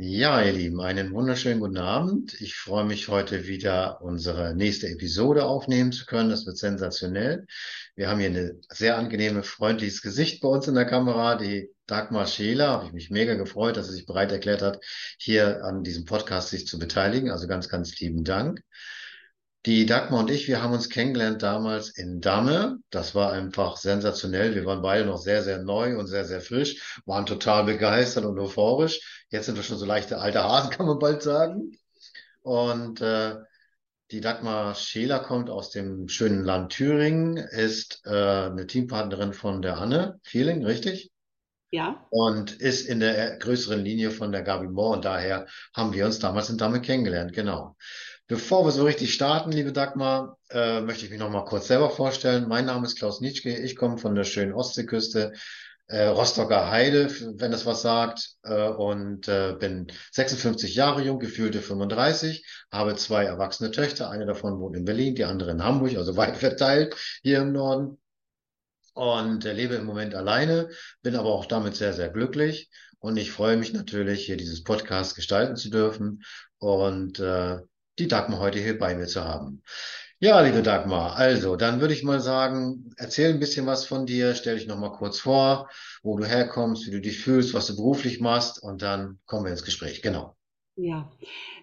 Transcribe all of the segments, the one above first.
Ja, ihr Lieben, einen wunderschönen guten Abend. Ich freue mich heute wieder unsere nächste Episode aufnehmen zu können. Das wird sensationell. Wir haben hier ein sehr angenehme, freundliches Gesicht bei uns in der Kamera. Die Dagmar Scheler, habe ich mich mega gefreut, dass sie sich bereit erklärt hat, hier an diesem Podcast sich zu beteiligen. Also ganz, ganz lieben Dank. Die Dagmar und ich, wir haben uns kennengelernt damals in Damme. Das war einfach sensationell. Wir waren beide noch sehr, sehr neu und sehr, sehr frisch, waren total begeistert und euphorisch. Jetzt sind wir schon so leichte alte Hasen, kann man bald sagen. Und äh, die Dagmar Scheler kommt aus dem schönen Land Thüringen, ist äh, eine Teampartnerin von der Anne Feeling, richtig? Ja. Und ist in der größeren Linie von der Gabi Moore und daher haben wir uns damals in Damme kennengelernt, genau. Bevor wir so richtig starten, liebe Dagmar, äh, möchte ich mich noch mal kurz selber vorstellen. Mein Name ist Klaus Nitschke. Ich komme von der schönen Ostseeküste, äh, Rostocker Heide, wenn das was sagt, äh, und äh, bin 56 Jahre jung, gefühlte 35, habe zwei erwachsene Töchter. Eine davon wohnt in Berlin, die andere in Hamburg, also weit verteilt hier im Norden. Und äh, lebe im Moment alleine, bin aber auch damit sehr, sehr glücklich. Und ich freue mich natürlich, hier dieses Podcast gestalten zu dürfen. Und äh, die Dagmar heute hier bei mir zu haben. Ja, liebe Dagmar, also dann würde ich mal sagen, erzähl ein bisschen was von dir, stell dich noch mal kurz vor, wo du herkommst, wie du dich fühlst, was du beruflich machst und dann kommen wir ins Gespräch. Genau. Ja,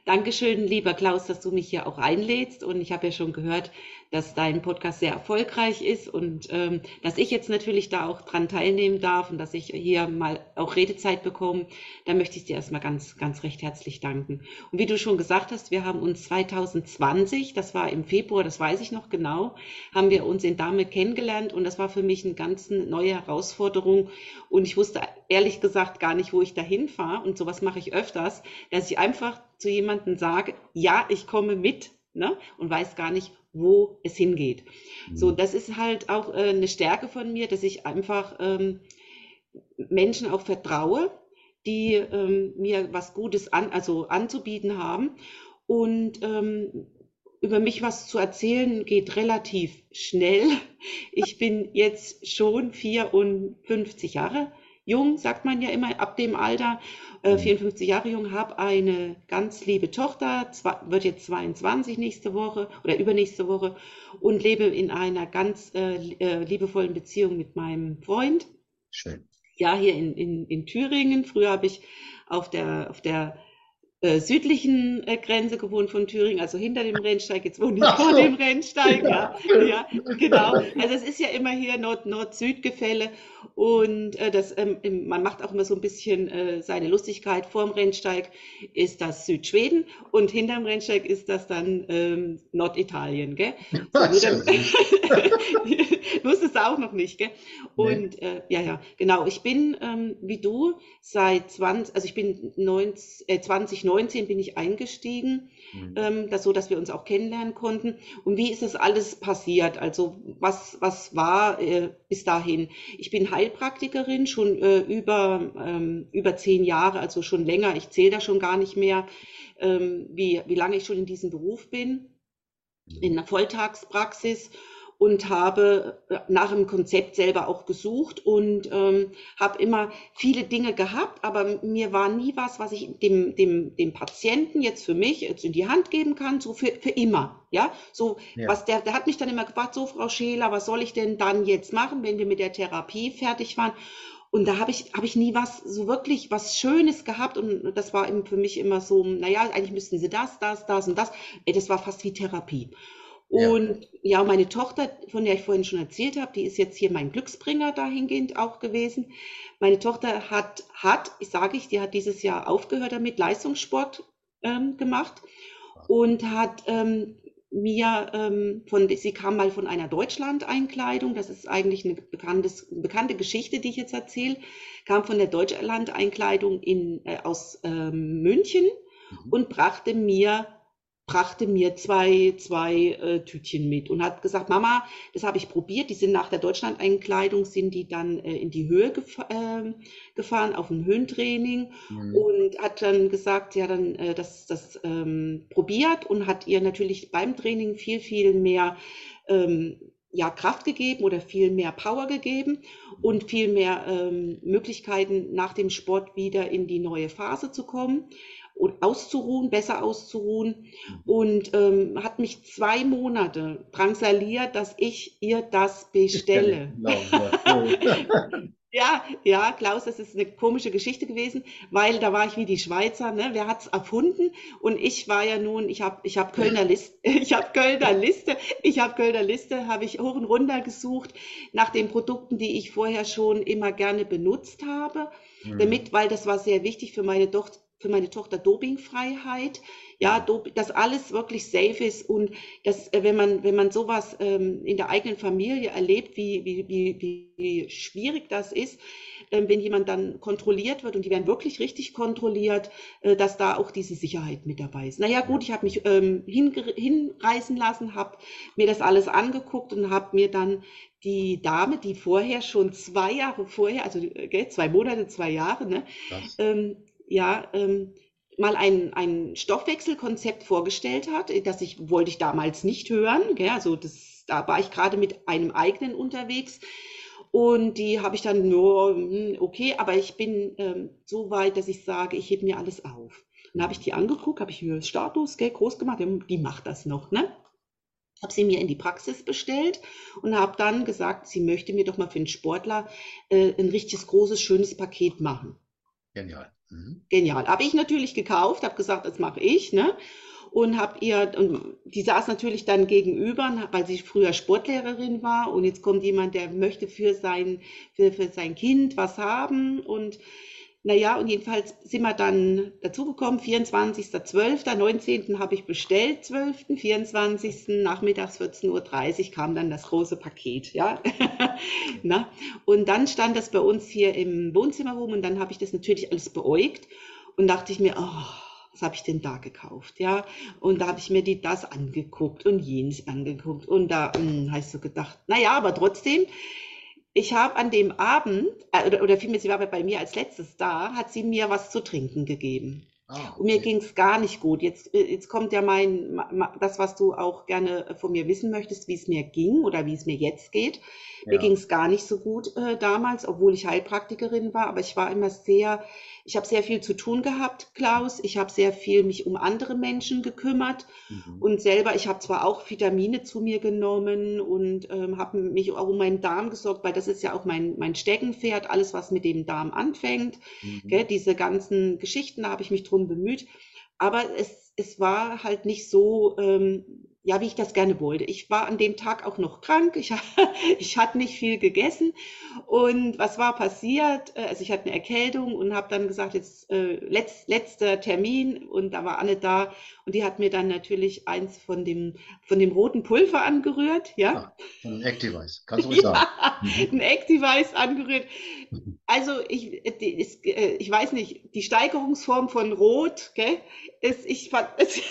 Dankeschön, lieber Klaus, dass du mich hier auch einlädst. Und ich habe ja schon gehört, dass dein Podcast sehr erfolgreich ist und ähm, dass ich jetzt natürlich da auch dran teilnehmen darf und dass ich hier mal auch Redezeit bekomme. Da möchte ich dir erstmal ganz, ganz recht herzlich danken. Und wie du schon gesagt hast, wir haben uns 2020, das war im Februar, das weiß ich noch genau, haben wir uns in Dame kennengelernt und das war für mich eine ganz neue Herausforderung. Und ich wusste ehrlich gesagt gar nicht, wo ich dahin fahre. Und sowas mache ich öfters, dass ich einfach zu jemandem sage, ja, ich komme mit ne? und weiß gar nicht, wo es hingeht. Mhm. So, das ist halt auch äh, eine Stärke von mir, dass ich einfach ähm, Menschen auch vertraue, die ähm, mir was Gutes an, also anzubieten haben. Und ähm, über mich was zu erzählen geht relativ schnell. Ich bin jetzt schon 54 Jahre jung, sagt man ja immer ab dem Alter, äh, 54 mhm. Jahre jung, habe eine ganz liebe Tochter, zwei, wird jetzt 22 nächste Woche oder übernächste Woche und lebe in einer ganz äh, äh, liebevollen Beziehung mit meinem Freund. Schön. Ja, hier in, in, in Thüringen. Früher habe ich auf der, auf der äh, südlichen äh, Grenze gewohnt von Thüringen, also hinter dem Rennsteig. Jetzt wohne ich vor dem Rennsteig. Ja, ja, genau. Also es ist ja immer hier Nord-Nord-Süd-Gefälle und äh, das, ähm, man macht auch immer so ein bisschen äh, seine Lustigkeit. Vor dem Rennsteig ist das Südschweden und hinterm Rennsteig ist das dann ähm, Norditalien. Gell? So, wusstest du auch noch nicht. Gell? Und nee. äh, ja, ja, genau. Ich bin ähm, wie du seit 20, also ich bin 19, äh, 2019 bin ich eingestiegen, mhm. ähm, das so, dass wir uns auch kennenlernen konnten. Und wie ist das alles passiert? Also was, was war äh, bis dahin? Ich bin Heilpraktikerin schon äh, über, ähm, über zehn Jahre, also schon länger. Ich zähle da schon gar nicht mehr, ähm, wie, wie lange ich schon in diesem Beruf bin, in einer Volltagspraxis und habe äh, nach dem Konzept selber auch gesucht und ähm, habe immer viele Dinge gehabt, aber mir war nie was, was ich dem, dem, dem Patienten jetzt für mich jetzt in die Hand geben kann, so für, für immer. Ja, so ja. was der, der hat mich dann immer gefragt, so Frau Scheler, was soll ich denn dann jetzt machen, wenn wir mit der Therapie fertig waren? Und da habe ich, hab ich nie was, so wirklich was Schönes gehabt. Und das war für mich immer so, naja, eigentlich müssten sie das, das, das und das. Das war fast wie Therapie. Und ja. ja, meine Tochter, von der ich vorhin schon erzählt habe, die ist jetzt hier mein Glücksbringer dahingehend auch gewesen. Meine Tochter hat, hat, ich sage ich, die hat dieses Jahr aufgehört damit, Leistungssport ähm, gemacht und hat ähm, mir ähm, von, sie kam mal von einer Deutschland-Einkleidung, das ist eigentlich eine bekanntes, bekannte Geschichte, die ich jetzt erzähle, kam von der Deutschland-Einkleidung in, äh, aus ähm, München mhm. und brachte mir brachte mir zwei, zwei äh, Tütchen mit und hat gesagt, Mama, das habe ich probiert. Die sind nach der Deutschlandeinkleidung, sind die dann äh, in die Höhe gef äh, gefahren, auf ein Höhentraining mhm. und hat dann gesagt, ja, dann äh, das, das ähm, probiert und hat ihr natürlich beim Training viel, viel mehr ähm, ja, Kraft gegeben oder viel mehr Power gegeben und viel mehr ähm, Möglichkeiten nach dem Sport wieder in die neue Phase zu kommen und auszuruhen, besser auszuruhen und ähm, hat mich zwei Monate drangsaliert, dass ich ihr das bestelle. ja, ja, Klaus, das ist eine komische Geschichte gewesen, weil da war ich wie die Schweizer, ne? Wer hat's erfunden? Und ich war ja nun, ich habe ich hab Kölner Liste, ich habe Kölner Liste, ich habe Kölner Liste, habe ich hoch und runter gesucht nach den Produkten, die ich vorher schon immer gerne benutzt habe, mhm. damit, weil das war sehr wichtig für meine Tochter für meine Tochter Dopingfreiheit, ja, dass alles wirklich safe ist und dass, äh, wenn man, wenn man sowas ähm, in der eigenen Familie erlebt, wie, wie, wie, wie schwierig das ist, ähm, wenn jemand dann kontrolliert wird und die werden wirklich richtig kontrolliert, äh, dass da auch diese Sicherheit mit dabei ist. Naja, gut, ich habe mich ähm, hinreißen lassen, habe mir das alles angeguckt und habe mir dann die Dame, die vorher schon zwei Jahre vorher, also äh, zwei Monate, zwei Jahre, ne, ja, ähm, mal ein, ein Stoffwechselkonzept vorgestellt hat, das ich, wollte ich damals nicht hören. Gell? Also das, da war ich gerade mit einem eigenen unterwegs. Und die habe ich dann nur, hm, okay, aber ich bin ähm, so weit, dass ich sage, ich hebe mir alles auf. Dann habe ich die angeguckt, habe ich mir Status gell, groß gemacht, die macht das noch, ne? Habe sie mir in die Praxis bestellt und habe dann gesagt, sie möchte mir doch mal für einen Sportler äh, ein richtiges großes, schönes Paket machen. Genial. Mhm. Genial. Habe ich natürlich gekauft, habe gesagt, das mache ich, ne? Und habe ihr, und die saß natürlich dann gegenüber, weil sie früher Sportlehrerin war und jetzt kommt jemand, der möchte für sein, für, für sein Kind was haben und naja, und jedenfalls sind wir dann dazugekommen, 24.12., 19. habe ich bestellt, 12., 24. nachmittags 14.30 Uhr kam dann das große Paket, ja. Na? Und dann stand das bei uns hier im Wohnzimmer rum und dann habe ich das natürlich alles beäugt und dachte ich mir, oh, was habe ich denn da gekauft, ja? Und da habe ich mir die das angeguckt und jenes angeguckt und da hm, hast du gedacht, naja, aber trotzdem, ich habe an dem Abend, äh, oder, oder vielmehr, sie war bei mir als letztes da, hat sie mir was zu trinken gegeben. Ah, okay. Und mir ging es gar nicht gut. Jetzt, äh, jetzt kommt ja mein, das, was du auch gerne von mir wissen möchtest, wie es mir ging oder wie es mir jetzt geht. Ja. Mir ging es gar nicht so gut äh, damals, obwohl ich Heilpraktikerin war, aber ich war immer sehr ich habe sehr viel zu tun gehabt, Klaus. Ich habe sehr viel mich um andere Menschen gekümmert mhm. und selber, ich habe zwar auch Vitamine zu mir genommen und ähm, habe mich auch um meinen Darm gesorgt, weil das ist ja auch mein, mein Steckenpferd, alles, was mit dem Darm anfängt. Mhm. Gell, diese ganzen Geschichten, da habe ich mich drum bemüht. Aber es, es war halt nicht so, ähm, ja, wie ich das gerne wollte. Ich war an dem Tag auch noch krank. Ich, ich hatte nicht viel gegessen. Und was war passiert? Äh, also ich hatte eine Erkältung und habe dann gesagt, jetzt äh, letzt, letzter Termin und da war Anne da und die hat mir dann natürlich eins von dem von dem roten Pulver angerührt, ja. ja ein Activize, kannst du ruhig ja, sagen. Mhm. Ein Activize angerührt. Also ich, äh, ich weiß nicht, die Steigerungsform von Rot, gell? Es, ich es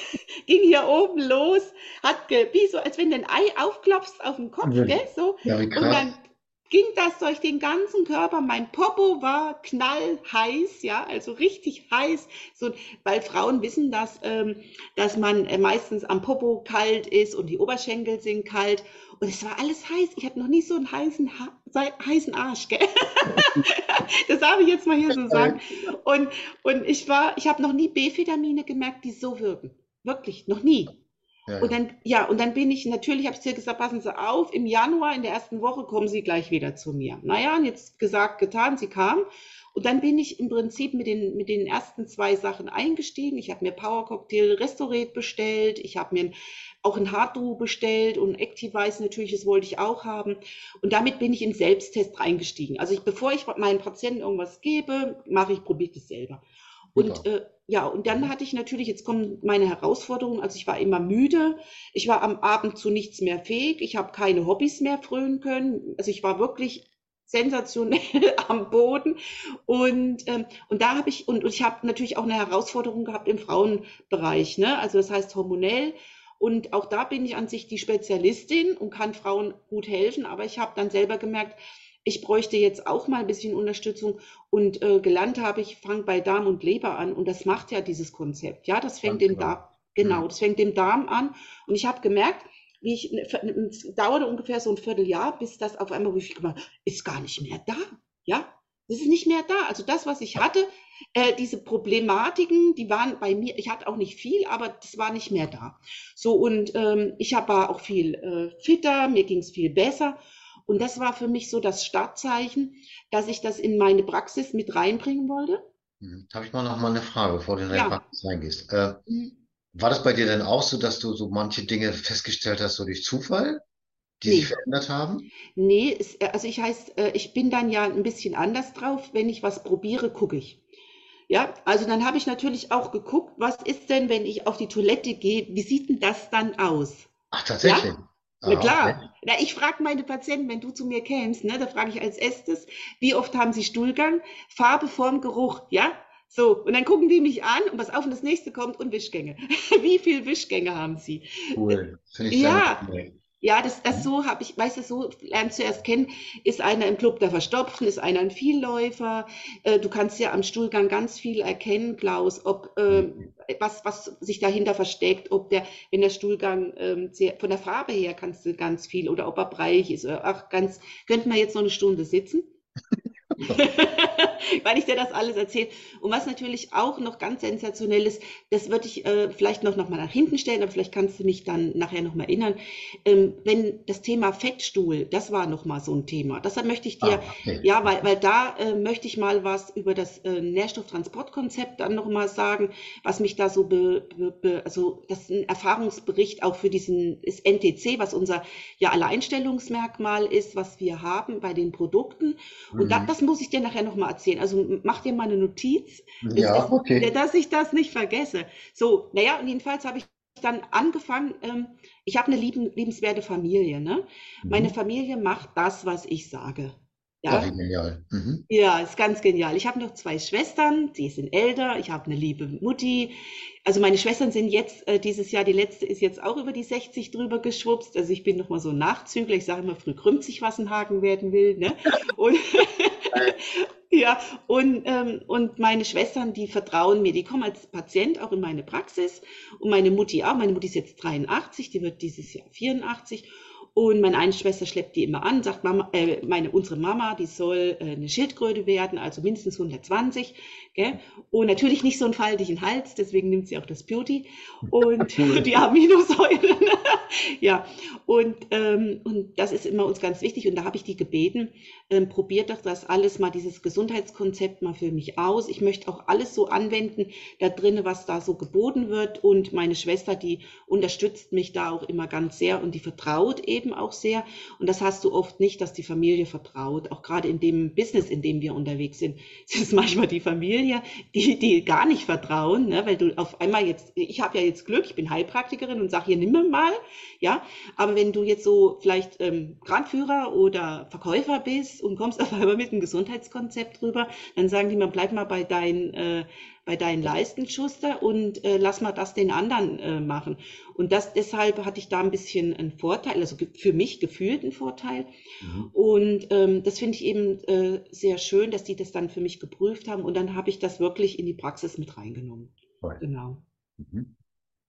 ging hier oben los, hat wie so, als wenn du ein Ei aufklopfst auf den Kopf, ja. gell? So. Ja, und dann ging das durch den ganzen Körper. Mein Popo war knallheiß, ja, also richtig heiß. So, weil Frauen wissen das, ähm, dass man äh, meistens am Popo kalt ist und die Oberschenkel sind kalt. Und es war alles heiß. Ich hatte noch nie so einen heißen, heißen Arsch, gell? das darf ich jetzt mal hier so sagen. Und, und ich war, ich habe noch nie B-Vitamine gemerkt, die so wirken. Wirklich, noch nie. Ja, und dann, ja, und dann bin ich, natürlich habe ich dir gesagt, passen Sie auf, im Januar in der ersten Woche kommen Sie gleich wieder zu mir. Naja, und jetzt gesagt, getan, sie kam. Und dann bin ich im Prinzip mit den, mit den ersten zwei Sachen eingestiegen. Ich habe mir Power Cocktail Restaurate bestellt. Ich habe mir auch ein Hardduo bestellt und Activize natürlich, das wollte ich auch haben. Und damit bin ich in Selbsttest reingestiegen. Also ich, bevor ich meinen Patienten irgendwas gebe, mache ich, probiere das selber. Und äh, ja, und dann hatte ich natürlich, jetzt kommen meine Herausforderungen, also ich war immer müde, ich war am Abend zu nichts mehr fähig, ich habe keine Hobbys mehr frönen können, also ich war wirklich sensationell am Boden. Und, ähm, und da habe ich, und, und ich habe natürlich auch eine Herausforderung gehabt im Frauenbereich, ne? also das heißt hormonell. Und auch da bin ich an sich die Spezialistin und kann Frauen gut helfen. Aber ich habe dann selber gemerkt, ich bräuchte jetzt auch mal ein bisschen Unterstützung und äh, gelernt habe ich, fange bei Darm und Leber an und das macht ja dieses Konzept. Ja, das fängt im Darm, genau, mhm. das fängt im Darm an und ich habe gemerkt, wie ich, es dauerte ungefähr so ein Vierteljahr, bis das auf einmal, wo ich gemacht ist gar nicht mehr da. Ja, das ist nicht mehr da. Also das, was ich hatte, äh, diese Problematiken, die waren bei mir, ich hatte auch nicht viel, aber das war nicht mehr da. So, und ähm, ich hab, war auch viel äh, fitter, mir ging es viel besser. Und das war für mich so das Startzeichen, dass ich das in meine Praxis mit reinbringen wollte. Mhm. Habe ich mal noch mal eine Frage, bevor du in deine ja. Praxis reingehst. Äh, mhm. War das bei dir denn auch so, dass du so manche Dinge festgestellt hast, so durch Zufall, die nee. sich verändert haben? Nee, es, äh, also ich heißt, äh, ich bin dann ja ein bisschen anders drauf. Wenn ich was probiere, gucke ich. Ja, also dann habe ich natürlich auch geguckt, was ist denn, wenn ich auf die Toilette gehe, wie sieht denn das dann aus? Ach, tatsächlich. Ja? Na klar. Okay. Na, ich frage meine Patienten, wenn du zu mir kämst, ne, da frage ich als erstes, wie oft haben sie Stuhlgang? Farbe, Form, Geruch, ja? So, und dann gucken die mich an und was auf und das nächste kommt und Wischgänge. Wie viele Wischgänge haben sie? Cool. Finde ich ja. Das, das so habe ich, weißt du, so lernst du erst kennen, ist einer im Club der Verstopfen, ist einer ein Vielläufer. Äh, du kannst ja am Stuhlgang ganz viel erkennen, Klaus, ob äh, mhm. was, was sich dahinter versteckt, ob der, wenn der Stuhlgang ähm, sehr, von der Farbe her kannst du ganz viel oder ob er breiig ist. Oder, ach, ganz, könnten wir jetzt noch eine Stunde sitzen? weil ich dir das alles erzähle. Und was natürlich auch noch ganz sensationell ist, das würde ich äh, vielleicht noch, noch mal nach hinten stellen, aber vielleicht kannst du mich dann nachher noch mal erinnern. Ähm, wenn das Thema Fettstuhl, das war noch mal so ein Thema. Deshalb möchte ich dir, ah, okay. ja, weil, weil da äh, möchte ich mal was über das äh, Nährstofftransportkonzept dann noch mal sagen, was mich da so, be, be, be, also das ist ein Erfahrungsbericht auch für diesen ist NTC, was unser ja Alleinstellungsmerkmal ist, was wir haben bei den Produkten. Und mhm. da, das muss ich dir nachher noch mal erzählen. Also mach dir mal eine Notiz, ja, okay. dass ich das nicht vergesse. So, naja, und jedenfalls habe ich dann angefangen, ähm, ich habe eine lieben, liebenswerte Familie. Ne? Mhm. Meine Familie macht das, was ich sage. Ja, Ach, genial. Mhm. Ja, ist ganz genial. Ich habe noch zwei Schwestern, die sind älter. Ich habe eine liebe Mutti. Also meine Schwestern sind jetzt äh, dieses Jahr, die letzte ist jetzt auch über die 60 drüber geschwupst. Also ich bin noch mal so ein Nachzügler. Ich sage immer, früh krümmt sich, was ein Haken werden will. Ne? Und, ja, und, ähm, und meine Schwestern, die vertrauen mir. Die kommen als Patient auch in meine Praxis. Und meine Mutti auch. Meine Mutti ist jetzt 83, die wird dieses Jahr 84. Und meine eine Schwester schleppt die immer an, sagt Mama, äh, meine, unsere Mama, die soll äh, eine Schildkröte werden, also mindestens 120. Gell? Und natürlich nicht so einen faltigen Hals, deswegen nimmt sie auch das Beauty und die Aminosäuren. ja, und, ähm, und das ist immer uns ganz wichtig. Und da habe ich die gebeten, ähm, probiert doch das alles mal, dieses Gesundheitskonzept mal für mich aus. Ich möchte auch alles so anwenden, da drinnen, was da so geboten wird. Und meine Schwester, die unterstützt mich da auch immer ganz sehr und die vertraut eben auch sehr. Und das hast du oft nicht, dass die Familie vertraut. Auch gerade in dem Business, in dem wir unterwegs sind, ist es manchmal die Familie, die, die gar nicht vertrauen, ne? weil du auf einmal jetzt, ich habe ja jetzt Glück, ich bin Heilpraktikerin und sage hier, nimm mal, ja, aber wenn du jetzt so vielleicht ähm, Kranführer oder Verkäufer bist und kommst auf einmal mit einem Gesundheitskonzept rüber, dann sagen die, man bleib mal bei deinen äh, bei deinen Leisten, Schuster, und äh, lass mal das den anderen äh, machen. Und das deshalb hatte ich da ein bisschen einen Vorteil, also für mich gefühlt einen Vorteil. Mhm. Und ähm, das finde ich eben äh, sehr schön, dass die das dann für mich geprüft haben. Und dann habe ich das wirklich in die Praxis mit reingenommen. Toll. Genau. Mhm.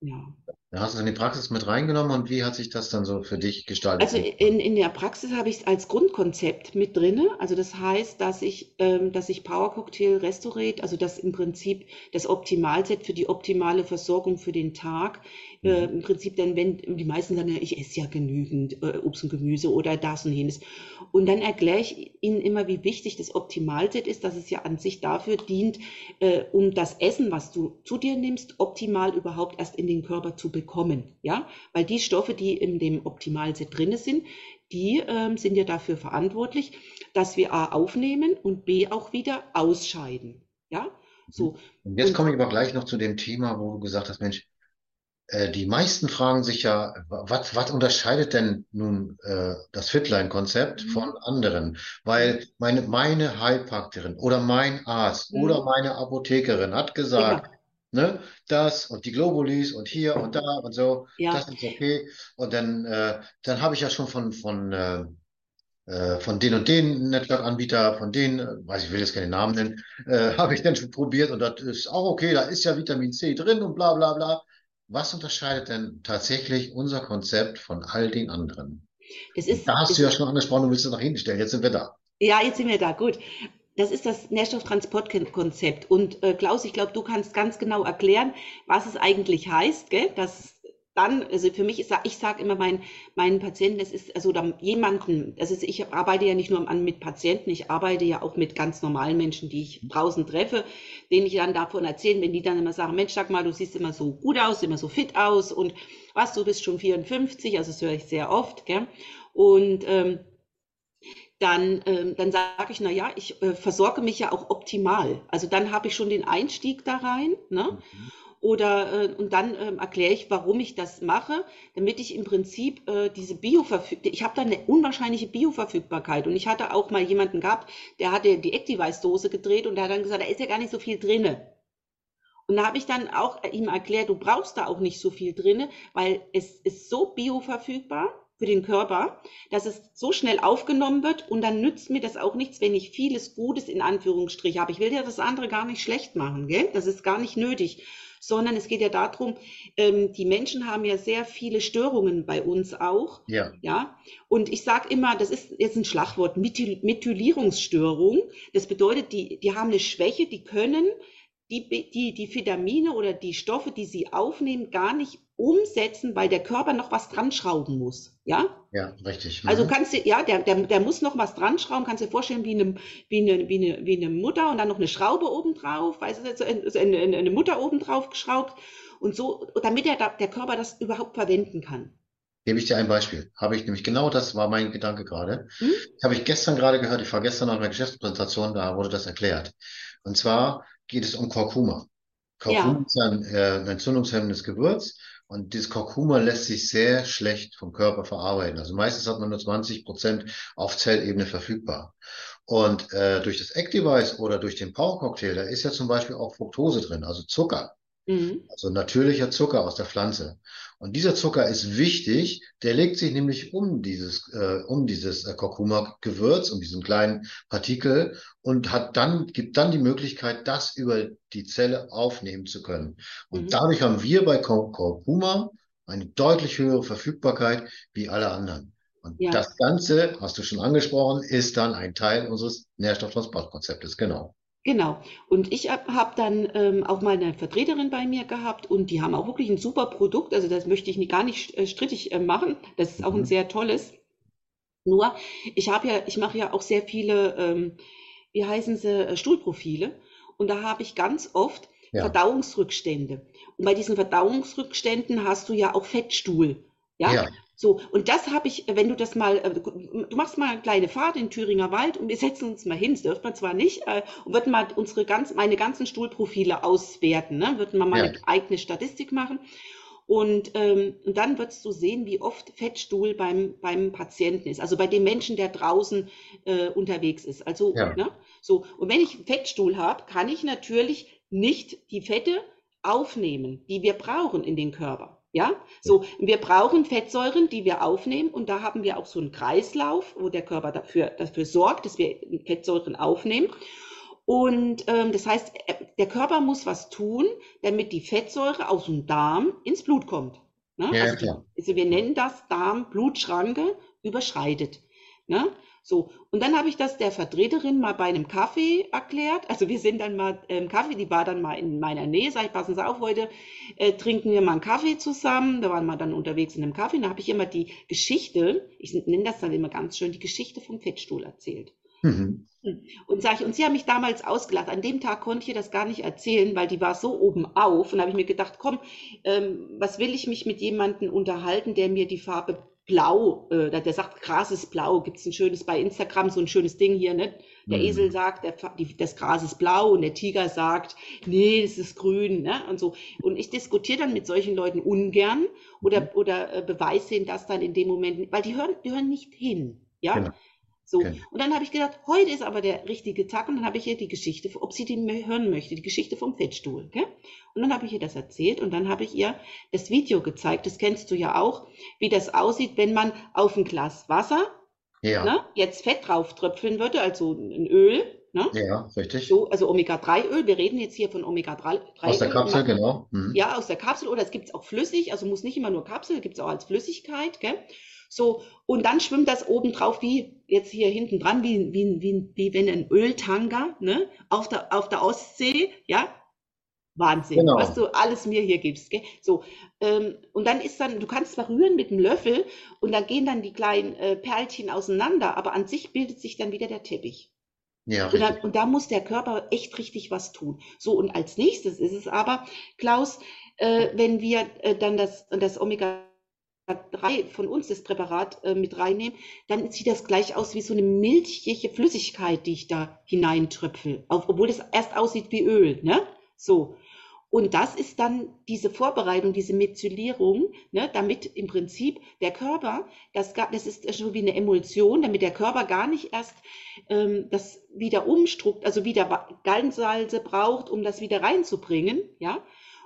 Ja. Hast du es in die Praxis mit reingenommen und wie hat sich das dann so für dich gestaltet? Also in, in der Praxis habe ich es als Grundkonzept mit drin. Also das heißt, dass ich, ähm, dass ich Power Cocktail Restaurate, also das im Prinzip das Optimalset für die optimale Versorgung für den Tag äh, im Prinzip dann, wenn die meisten sagen, ich esse ja genügend äh, Obst und Gemüse oder das und jenes. Und dann erkläre ich ihnen immer, wie wichtig das Optimalset ist, dass es ja an sich dafür dient, äh, um das Essen, was du zu dir nimmst, optimal überhaupt erst in den Körper zu bekommen. Ja, weil die Stoffe, die in dem Optimalset drin sind, die ähm, sind ja dafür verantwortlich, dass wir A aufnehmen und B auch wieder ausscheiden. Ja, so. Und jetzt komme ich aber gleich noch zu dem Thema, wo du gesagt hast, Mensch, äh, die meisten fragen sich ja, was, was unterscheidet denn nun äh, das Fitline-Konzept mhm. von anderen? Weil meine, meine Heilpraktikerin oder mein Arzt mhm. oder meine Apothekerin hat gesagt, ja. ne, das und die Globulis und hier und da und so, ja. das ist okay. Und dann, äh, dann habe ich ja schon von, von äh, äh, von den und den Netzwerkanbieter, von denen, weiß ich will jetzt keine Namen nennen, äh, habe ich dann schon probiert und das ist auch okay, da ist ja Vitamin C drin und bla bla bla. Was unterscheidet denn tatsächlich unser Konzept von all den anderen? Das ist, da hast das du ja schon angesprochen, du willst es nach hinten stellen. Jetzt sind wir da. Ja, jetzt sind wir da, gut. Das ist das Nährstofftransportkonzept. Und äh, Klaus, ich glaube, du kannst ganz genau erklären, was es eigentlich heißt, gell? dass dann, also für mich ist, ich sage immer meinen, meinen Patienten, das ist also jemanden, das ist, ich arbeite ja nicht nur mit Patienten, ich arbeite ja auch mit ganz normalen Menschen, die ich draußen treffe, denen ich dann davon erzähle, wenn die dann immer sagen, Mensch, sag mal, du siehst immer so gut aus, immer so fit aus und was, du bist schon 54, also das höre ich sehr oft, gell? Und ähm, dann, ähm, dann sage ich, na ja, ich äh, versorge mich ja auch optimal. Also dann habe ich schon den Einstieg da rein. Ne? Mhm. Oder, äh, und dann äh, erkläre ich, warum ich das mache, damit ich im Prinzip äh, diese Bioverfügbarkeit, ich habe da eine unwahrscheinliche Bioverfügbarkeit. Und ich hatte auch mal jemanden gehabt, der hatte die Activize-Dose gedreht und der hat dann gesagt, da ist ja gar nicht so viel drinne. Und da habe ich dann auch ihm erklärt, du brauchst da auch nicht so viel drinne, weil es ist so bioverfügbar für den Körper, dass es so schnell aufgenommen wird und dann nützt mir das auch nichts, wenn ich vieles Gutes in Anführungsstrich habe. Ich will ja das andere gar nicht schlecht machen, gell? Das ist gar nicht nötig sondern es geht ja darum, ähm, die Menschen haben ja sehr viele Störungen bei uns auch. Ja. ja? Und ich sage immer, das ist jetzt ein Schlagwort, Methyl Methylierungsstörung. Das bedeutet, die, die haben eine Schwäche, die können die, die, die Vitamine oder die Stoffe, die sie aufnehmen, gar nicht umsetzen, weil der Körper noch was dran schrauben muss. Ja? Ja, richtig. Mhm. Also kannst du, ja, der, der, der muss noch was dran schrauben, kannst du dir vorstellen, wie eine, wie eine, wie eine, wie eine Mutter und dann noch eine Schraube oben drauf, weißt du, also eine, eine Mutter oben drauf geschraubt und so, damit der, der Körper das überhaupt verwenden kann. Gebe ich dir ein Beispiel. Habe ich nämlich genau das war mein Gedanke gerade. Hm? Habe ich gestern gerade gehört, ich war gestern auf einer Geschäftspräsentation, da wurde das erklärt. Und zwar geht es um Kurkuma. Kurkuma ja. ist ein, äh, ein entzündungshemmendes Gewürz und dieses Kurkuma lässt sich sehr schlecht vom Körper verarbeiten. Also meistens hat man nur 20 Prozent auf Zellebene verfügbar. Und äh, durch das Activize oder durch den Power Cocktail, da ist ja zum Beispiel auch Fructose drin, also Zucker. Mhm. Also natürlicher Zucker aus der Pflanze. Und dieser Zucker ist wichtig, der legt sich nämlich um dieses, äh, um dieses äh, Kurkuma-Gewürz, um diesen kleinen Partikel und hat dann, gibt dann die Möglichkeit, das über die Zelle aufnehmen zu können. Und mhm. dadurch haben wir bei Kurkuma eine deutlich höhere Verfügbarkeit wie alle anderen. Und ja. das Ganze, hast du schon angesprochen, ist dann ein Teil unseres Nährstofftransportkonzeptes, genau. Genau. Und ich habe dann ähm, auch mal eine Vertreterin bei mir gehabt und die haben auch wirklich ein super Produkt. Also das möchte ich gar nicht äh, strittig äh, machen. Das ist auch ein mhm. sehr tolles. Nur, ich habe ja, ich mache ja auch sehr viele, ähm, wie heißen sie, äh, Stuhlprofile. Und da habe ich ganz oft ja. Verdauungsrückstände. Und bei diesen Verdauungsrückständen hast du ja auch Fettstuhl. Ja? ja. So, und das habe ich, wenn du das mal, äh, du machst mal eine kleine Fahrt in Thüringer Wald und wir setzen uns mal hin, das dürfen wir zwar nicht, äh, und würden mal unsere ganz, meine ganzen Stuhlprofile auswerten, ne? würden wir mal ja. eine eigene Statistik machen. Und, ähm, und dann wirst du sehen, wie oft Fettstuhl beim, beim Patienten ist, also bei dem Menschen, der draußen äh, unterwegs ist. Also, ja. ne? so, und wenn ich Fettstuhl habe, kann ich natürlich nicht die Fette aufnehmen, die wir brauchen in den Körper. Ja, so, wir brauchen Fettsäuren, die wir aufnehmen und da haben wir auch so einen Kreislauf, wo der Körper dafür, dafür sorgt, dass wir Fettsäuren aufnehmen. Und ähm, das heißt, äh, der Körper muss was tun, damit die Fettsäure aus dem Darm ins Blut kommt. Ne? Ja, also, also, wir nennen das Darm-Blutschranke überschreitet. Ne? So, und dann habe ich das der Vertreterin mal bei einem Kaffee erklärt. Also wir sind dann mal im ähm, Kaffee, die war dann mal in meiner Nähe, sag ich, passen Sie auf, heute äh, trinken wir mal einen Kaffee zusammen. Da waren wir dann unterwegs in einem Kaffee. Und da habe ich immer die Geschichte, ich nenne das dann immer ganz schön, die Geschichte vom Fettstuhl erzählt. Mhm. Und sag ich, und sie haben mich damals ausgelacht. An dem Tag konnte ich ihr das gar nicht erzählen, weil die war so oben auf. Und da habe ich mir gedacht, komm, ähm, was will ich mich mit jemandem unterhalten, der mir die Farbe blau, äh, der, der sagt, Gras ist blau, gibt es ein schönes bei Instagram, so ein schönes Ding hier, ne? Der Mhm. Esel sagt, der, die, das Gras ist blau und der Tiger sagt, nee, es ist grün, ne? Und so. Und ich diskutiere dann mit solchen Leuten ungern oder, Mhm. oder äh, beweise ihnen das dann in dem Moment, weil die hören, die hören nicht hin, ja? Genau. So, Genau. und dann habe ich gedacht, heute ist aber der richtige Tag und dann habe ich ihr die Geschichte, ob sie die hören möchte, die Geschichte vom Fettstuhl. Gell? Und dann habe ich ihr das erzählt und dann habe ich ihr das Video gezeigt, das kennst du ja auch, wie das aussieht, wenn man auf ein Glas Wasser Ja, ne, jetzt Fett drauf tröpfeln würde, also ein Öl, ne? ja, richtig. So, also Omega-3-Öl, wir reden jetzt hier von Omega-3-Öl. Aus der Kapsel, genau. Mhm. Ja, aus der Kapsel oder es gibt es auch flüssig, also muss nicht immer nur Kapsel, gibt es auch als Flüssigkeit, gell? So, und dann schwimmt das oben drauf wie jetzt hier hinten dran, wie, wie, wie, wie wenn ein Öltanker, ne? Auf der, auf der Ostsee, ja? Wahnsinn, Genau. was du alles mir hier gibst, gell? So, ähm, und dann ist dann, du kannst zwar rühren mit dem Löffel und dann gehen dann die kleinen äh, Perlchen auseinander, aber an sich bildet sich dann wieder der Teppich. Ja, Und, dann, richtig. und da muss der Körper echt richtig was tun. So, und als nächstes ist es aber, Klaus, äh, wenn wir äh, dann das, das Omega-3 von uns, das Präparat, äh, mit reinnehmen, dann sieht das gleich aus wie so eine milchige Flüssigkeit, die ich da hineintröpfel, obwohl das erst aussieht wie Öl, ne? So. Und das ist dann diese Vorbereitung, diese Methylierung, ne, damit im Prinzip der Körper, das, das ist schon wie eine Emulsion, damit der Körper gar nicht erst ähm, das wieder umstrukt, also wieder Gallensalze braucht, um das wieder reinzubringen, ja.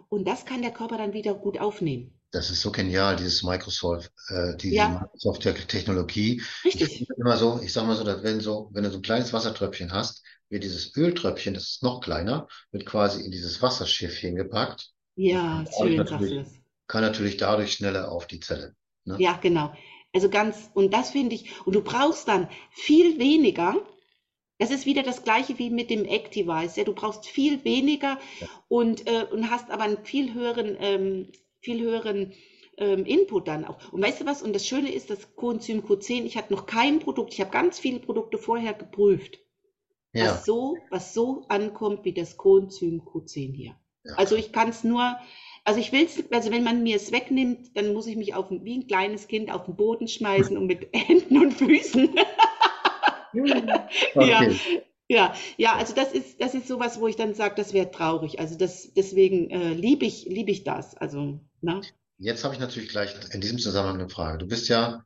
Und das kann der Körper dann wieder gut aufnehmen. Das ist so genial, dieses Microsoft, äh, diese Ja. Microsoft-Technologie. Ich Richtig. finde immer so, ich sag mal so, dass wenn so, wenn du so ein kleines Wassertröpfchen hast, wird dieses Öltröpfchen, das ist noch kleiner, wird quasi in dieses Wasserschiffchen gepackt, Ja, schön sagst du natürlich- das. kann natürlich dadurch schneller auf die Zelle. Ne? Ja, genau. Also ganz, und das finde ich, und du brauchst dann viel weniger. Das ist wieder das Gleiche wie mit dem Activize. Ja, du brauchst viel weniger Ja. und, äh, und hast aber einen viel höheren, ähm, viel höheren ähm, Input dann auch. Und weißt du was? Und das Schöne ist, das Coenzym Q10, ich hatte noch kein Produkt, ich habe ganz viele Produkte vorher geprüft, Ja, was so, was so ankommt wie das Coenzym Q10 hier. ja. Also ich kann es nur, also ich will es, also wenn man mir es wegnimmt, dann muss ich mich auf, wie ein kleines Kind auf den Boden schmeißen und mit Händen und Füßen. Ja, Okay. ja, ja, also das ist, das ist sowas, wo ich dann sage, das wäre traurig. Also das, deswegen äh, liebe ich, liebe ich das. Also, ne? Jetzt habe ich natürlich gleich in diesem Zusammenhang eine Frage. Du bist ja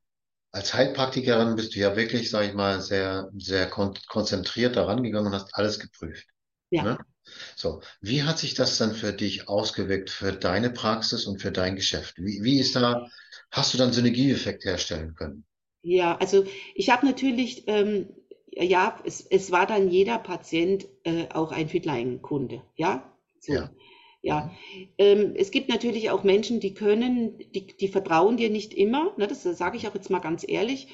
als Heilpraktikerin bist du ja wirklich, sage ich mal, sehr, sehr kon konzentriert daran gegangen und hast alles geprüft. Ja. Ne? So, wie hat sich das dann für dich ausgewirkt, für deine Praxis und für dein Geschäft? Wie, wie ist da, hast du dann Synergieeffekt herstellen können? Ja, also ich habe natürlich, ähm, ja, es, es war dann jeder Patient äh, auch ein Fitline-Kunde, ja, so. Ja. Ja, ähm, es gibt natürlich auch Menschen, die können, die, die vertrauen dir nicht immer, ne, das sage ich auch jetzt mal ganz ehrlich.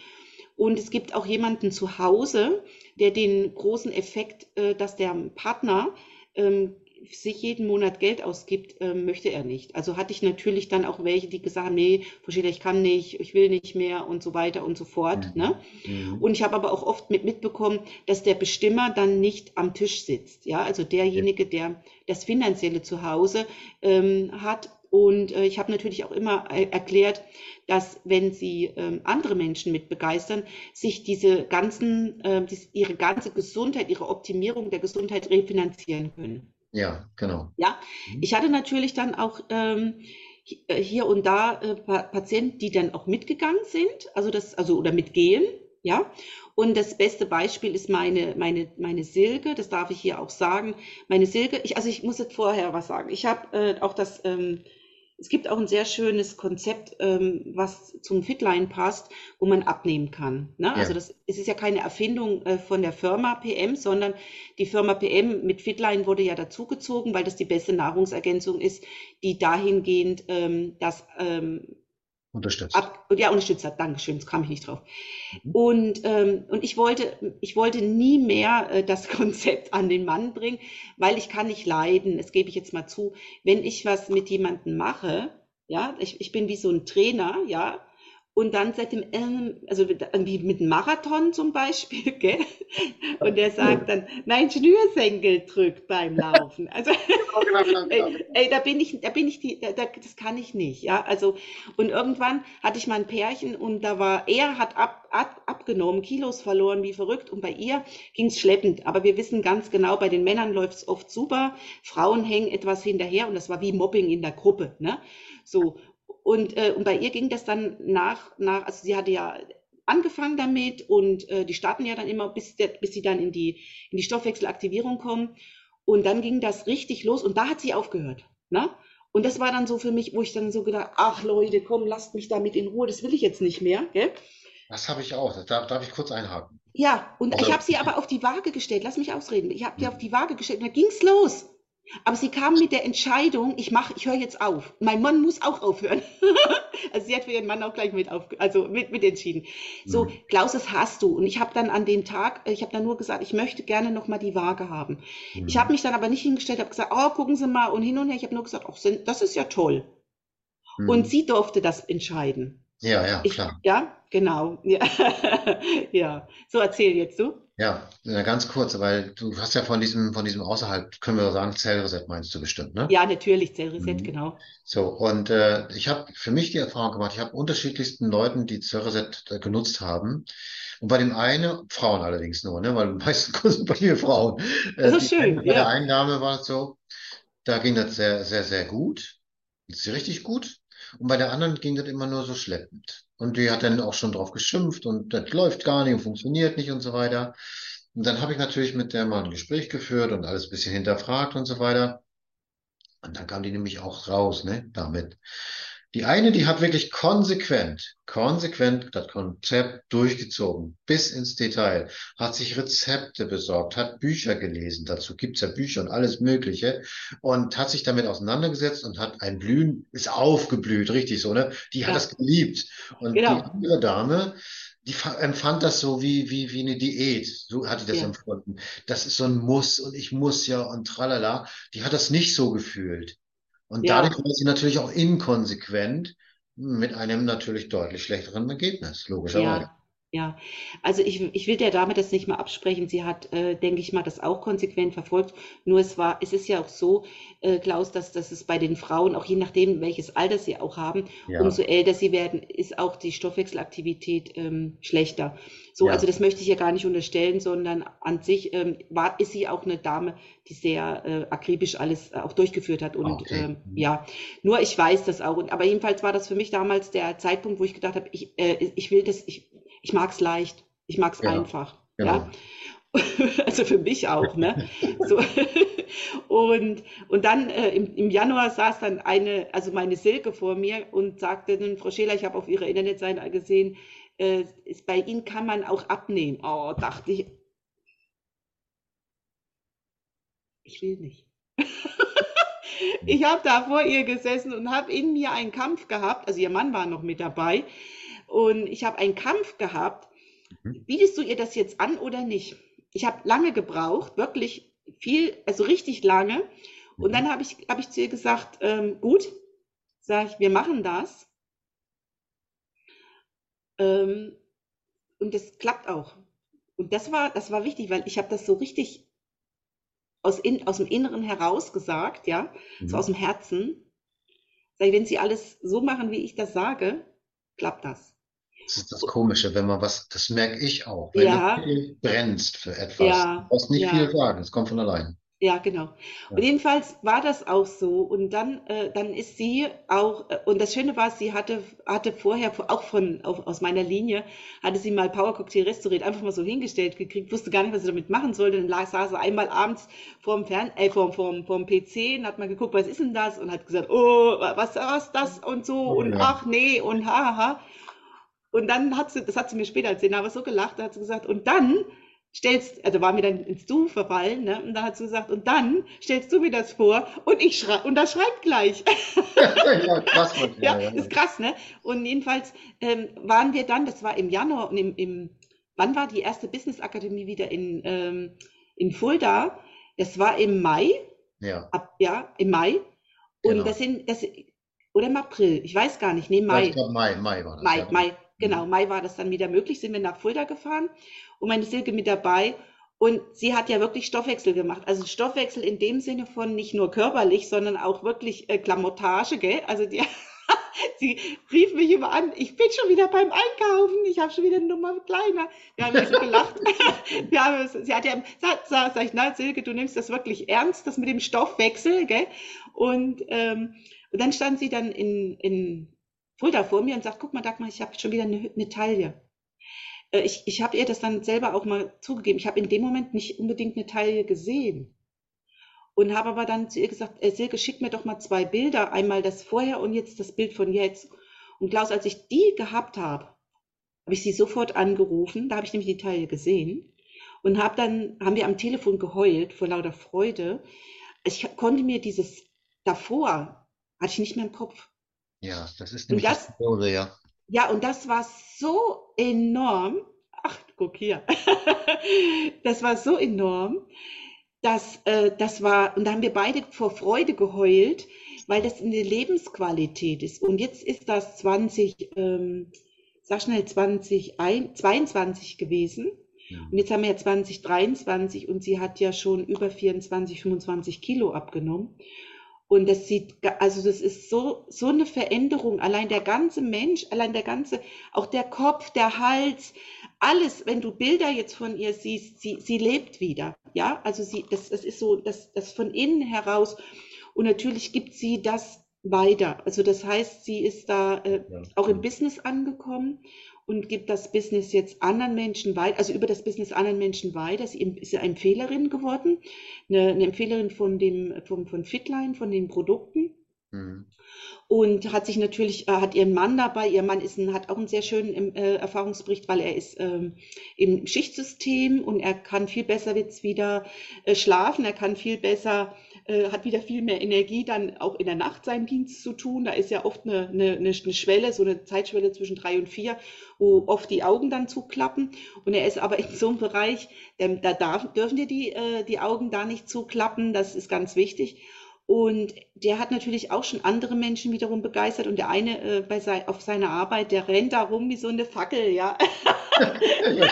Und es gibt auch jemanden zu Hause, der den großen Effekt, äh, dass der Partner ähm, sich jeden Monat Geld ausgibt, ähm, möchte er nicht. Also hatte ich natürlich dann auch welche, die gesagt haben, nee, Schäler, ich kann nicht, ich will nicht mehr und so weiter und so fort. Mhm. Ne? Mhm. Und ich habe aber auch oft mit mitbekommen, dass der Bestimmer dann nicht am Tisch sitzt. Ja, also derjenige, der das Finanzielle zu Hause ähm, hat. Und äh, ich habe natürlich auch immer äh, erklärt, dass wenn Sie ähm, andere Menschen mit begeistern, sich diese ganzen, äh, dies, ihre ganze Gesundheit, ihre Optimierung der Gesundheit refinanzieren können. Ja, genau. Ja, Mhm. ich hatte natürlich dann auch ähm, äh, hier und da äh, Pa- Patienten, die dann auch mitgegangen sind, also das, also oder mitgehen, ja. Und das beste Beispiel ist meine, meine, meine Silke, das darf ich hier auch sagen. Meine Silke, ich, also ich muss jetzt vorher was sagen. Ich habe äh, auch das, ähm, es gibt auch ein sehr schönes Konzept, ähm, was zum Fitline passt, wo man abnehmen kann. Ne? Also Ja. das, es ist ja keine Erfindung äh, von der Firma PM, sondern die Firma PM mit Fitline wurde ja dazugezogen, weil das die beste Nahrungsergänzung ist, die dahingehend ähm, das ähm, Unterstützt. ab, ja, unterstützt hat. Dankeschön, jetzt kam ich nicht drauf. Mhm. Und, ähm, und ich wollte, ich wollte nie mehr äh, das Konzept an den Mann bringen, weil ich kann nicht leiden, das gebe ich jetzt mal zu, wenn ich was mit jemandem mache, ja, ich, ich bin wie so ein Trainer, ja, Und dann seit dem, also wie mit dem Marathon zum Beispiel, gell? Und der sagt dann, mein Schnürsenkel drückt beim Laufen. Also, ey, ey, da bin ich, da bin ich die, da, das kann ich nicht, ja. Also, und irgendwann hatte ich mal ein Pärchen und da war, er hat ab, ab, abgenommen, Kilos verloren, wie verrückt. Und bei ihr ging es schleppend. Aber wir wissen ganz genau, bei den Männern läuft es oft super. Frauen hängen etwas hinterher und das war wie Mobbing in der Gruppe, ne? So. Und, äh, und bei ihr ging das dann nach, nach, also sie hatte ja angefangen damit und äh, die starten ja dann immer, bis, der, bis sie dann in die, in die Stoffwechselaktivierung kommen. Und dann ging das richtig los und da hat sie aufgehört. Ne? Und das war dann so für mich, wo ich dann so gedacht, ach Leute, komm, lasst mich damit in Ruhe, das will ich jetzt nicht mehr. Gell? Das habe ich auch. Da darf ich kurz einhaken. Ja, und also, ich habe sie aber auf die Waage gestellt. Lass mich ausreden. Ich habe die hm. auf die Waage gestellt und da ging's los. Aber sie kam mit der Entscheidung, ich mache, ich höre jetzt auf. Mein Mann muss auch aufhören. also sie hat für ihren Mann auch gleich mit auf, also mit, mit entschieden. So, mhm. Klaus, das hast du. Und ich habe dann an dem Tag, ich habe dann nur gesagt, ich möchte gerne noch mal die Waage haben. Mhm. Ich habe mich dann aber nicht hingestellt, habe gesagt, oh, gucken Sie mal und hin und her. Ich habe nur gesagt, oh, das ist ja toll. Mhm. Und sie durfte das entscheiden. Ja, ja, klar. Ich, ja, genau. Ja. ja. So erzähl jetzt du. Ja, ganz kurz, weil du hast ja von diesem, von diesem außerhalb, können wir sagen, Zellreset meinst du bestimmt, ne? Ja, natürlich, Zellreset, mhm. genau. So, und äh, ich habe für mich die Erfahrung gemacht, ich habe unterschiedlichsten Leuten, die Zellreset äh, genutzt haben. Und bei dem einen, Frauen allerdings nur, ne? Weil meistens sind bei mir Frauen. Äh, das ist schön. Bei ja. der einen Dame war es so, da ging das sehr, sehr, sehr gut. Ist richtig gut. Und bei der anderen ging das immer nur so schleppend. Und die hat dann auch schon drauf geschimpft und das läuft gar nicht und funktioniert nicht und so weiter. Und dann habe ich natürlich mit der mal ein Gespräch geführt und alles ein bisschen hinterfragt und so weiter. Und dann kam die nämlich auch raus, ne, damit. Die eine, die hat wirklich konsequent, konsequent das Konzept durchgezogen, bis ins Detail, hat sich Rezepte besorgt, hat Bücher gelesen, dazu gibt's ja Bücher und alles Mögliche, und hat sich damit auseinandergesetzt und hat ein Blühen, ist aufgeblüht, richtig so, ne? Die hat ja. das geliebt. Und genau. die andere Dame, die empfand das so wie, wie, wie eine Diät. So hat die das ja. empfunden. Das ist so ein Muss und ich muss ja und tralala. Die hat das nicht so gefühlt. Und ja. dadurch war sie natürlich auch inkonsequent mit einem natürlich deutlich schlechteren Ergebnis, logischerweise. Ja. Ja, also ich, ich will der Dame das nicht mal absprechen. Sie hat, äh, denke ich mal, das auch konsequent verfolgt. Nur es war, es ist ja auch so, äh, Klaus, dass, dass es bei den Frauen, auch je nachdem, welches Alter sie auch haben, ja. umso älter sie werden, ist auch die Stoffwechselaktivität ähm, schlechter. So, ja. also das möchte ich ja gar nicht unterstellen, sondern an sich ähm, war, ist sie auch eine Dame, die sehr äh, akribisch alles äh, auch durchgeführt hat. Und okay. ähm, ja, nur ich weiß das auch. Und, aber jedenfalls war das für mich damals der Zeitpunkt, wo ich gedacht habe, ich, äh, ich will das, ich ich mag es leicht, ich mag es ja, einfach. Genau. Ja. Also für mich auch, ne? So. Und, und dann äh, im, im Januar saß dann eine, also meine Silke vor mir und sagte dann, Frau Scheler, ich habe auf Ihrer Internetseite gesehen, äh, ist, bei Ihnen kann man auch abnehmen. Oh, dachte ich, ich will nicht. ich habe da vor ihr gesessen und habe in mir einen Kampf gehabt, also ihr Mann war noch mit dabei, und ich habe einen Kampf gehabt. Mhm. Bietest du ihr das jetzt an oder nicht? Ich habe lange gebraucht, wirklich viel, also richtig lange. Und mhm. dann habe ich, hab ich zu ihr gesagt, ähm, gut, sage ich, wir machen das. Ähm, und das klappt auch. Und das war, das war wichtig, weil ich habe das so richtig aus, in, aus dem Inneren heraus gesagt, ja, mhm. so aus dem Herzen. Sag wenn Sie alles so machen, wie ich das sage, klappt das. Das ist das Komische, wenn man was, das merke ich auch. Wenn ja. du viel brennst für etwas, ja. du musst nicht ja. viel sagen, es kommt von allein. Ja, genau. Und jedenfalls war das auch so. Und dann, äh, dann ist sie auch, äh, und das Schöne war, sie hatte, hatte vorher, auch von, auf, aus meiner Linie, hatte sie mal Power Cocktail Restaurant einfach mal so hingestellt gekriegt, wusste gar nicht, was sie damit machen sollte. Dann lag, saß sie einmal abends vorm Fern, äh, vorm, vorm, vorm PC und hat mal geguckt, was ist denn das? Und hat gesagt, oh, was, was das und so oh, und ja. ach nee und haha. Ha. Und dann hat sie, das hat sie mir später erzählt, aber so gelacht, da hat sie gesagt, und dann stellst, also war mir dann ins Du verfallen, ne? Und da hat sie gesagt, und dann stellst du mir das vor und ich schreibe, und das schreibt gleich. ja, krass, ja, ja, ist krass, ne? Und jedenfalls ähm, waren wir dann, das war im Januar und im, im wann war die erste Business Akademie wieder in, ähm, in Fulda? Das war im Mai. Ja. Ab, ja, im Mai. Und genau. das sind, das, oder im April, ich weiß gar nicht, nee, Mai. ich glaube Mai, Mai war das. Mai, ja. Mai, genau, Mai war das dann wieder möglich, sind wir nach Fulda gefahren und meine Silke mit dabei. Und sie hat ja wirklich Stoffwechsel gemacht. Also Stoffwechsel in dem Sinne von nicht nur körperlich, sondern auch wirklich äh, Klamottage, gell? Also die, sie rief mich immer an, ich bin schon wieder beim Einkaufen, ich habe schon wieder eine Nummer kleiner. Wir haben so gelacht. Wir haben, sie hat ja, sag, sag, sag ich, na Silke, du nimmst das wirklich ernst, das mit dem Stoffwechsel, gell? Und, ähm, und dann stand sie dann in, in Fulda vor mir und sagt, guck mal, Dagmar, ich habe schon wieder eine, eine Taille. Äh, ich, ich habe ihr das dann selber auch mal zugegeben. Ich habe in dem Moment nicht unbedingt eine Taille gesehen. Und habe aber dann zu ihr gesagt, äh, Silke, schick mir doch mal zwei Bilder, einmal das vorher und jetzt das Bild von jetzt. Und Klaus, als ich die gehabt habe, habe ich sie sofort angerufen, da habe ich nämlich die Taille gesehen und habe dann, haben wir am Telefon geheult vor lauter Freude. Ich konnte mir dieses davor, hatte ich nicht mehr im Kopf. Ja, das ist Und nämlich das, das Kuriose, ja. ja, und das war so enorm. Ach, guck hier. Das war so enorm, dass äh, das war, und da haben wir beide vor Freude geheult, weil das eine Lebensqualität ist. Und jetzt ist das 20, ähm, sag schnell 2022 gewesen. Und jetzt haben wir ja 2023 und sie hat ja schon über 24, 25 Kilo abgenommen. Und das sieht, also das ist so, so eine Veränderung. Allein der ganze Mensch, allein der ganze, auch der Kopf, der Hals, alles, wenn du Bilder jetzt von ihr siehst, sie, sie lebt wieder. Ja, also sie, das, das ist so, das, das von innen heraus. Und natürlich gibt sie das weiter. Also das heißt, sie ist da äh, Ja. auch im Business angekommen und gibt das Business jetzt anderen Menschen weiter, also über das Business anderen Menschen weiter. Sie ist eine Empfehlerin geworden, eine, eine Empfehlerin von dem, von, von Fitline, von den Produkten Mhm. und hat sich natürlich, äh, hat ihren Mann dabei. Ihr Mann ist ein, hat auch einen sehr schönen ähm, äh, Erfahrungsbericht, weil er ist ähm, im Schichtsystem und er kann viel besser jetzt wieder äh, schlafen, er kann viel besser, äh, hat wieder viel mehr Energie, dann auch in der Nacht seinen Dienst zu tun. Da ist ja oft eine, eine, eine Schwelle, so eine Zeitschwelle zwischen drei und vier, wo oft die Augen dann zuklappen. Und er ist aber in so einem Bereich, ähm, da darf, dürfen dir die, äh, die Augen da nicht zuklappen, das ist ganz wichtig. Und der hat natürlich auch schon andere Menschen wiederum begeistert. Und der eine äh, bei sei, auf seiner Arbeit, der rennt da rum wie so eine Fackel, ja. Ja.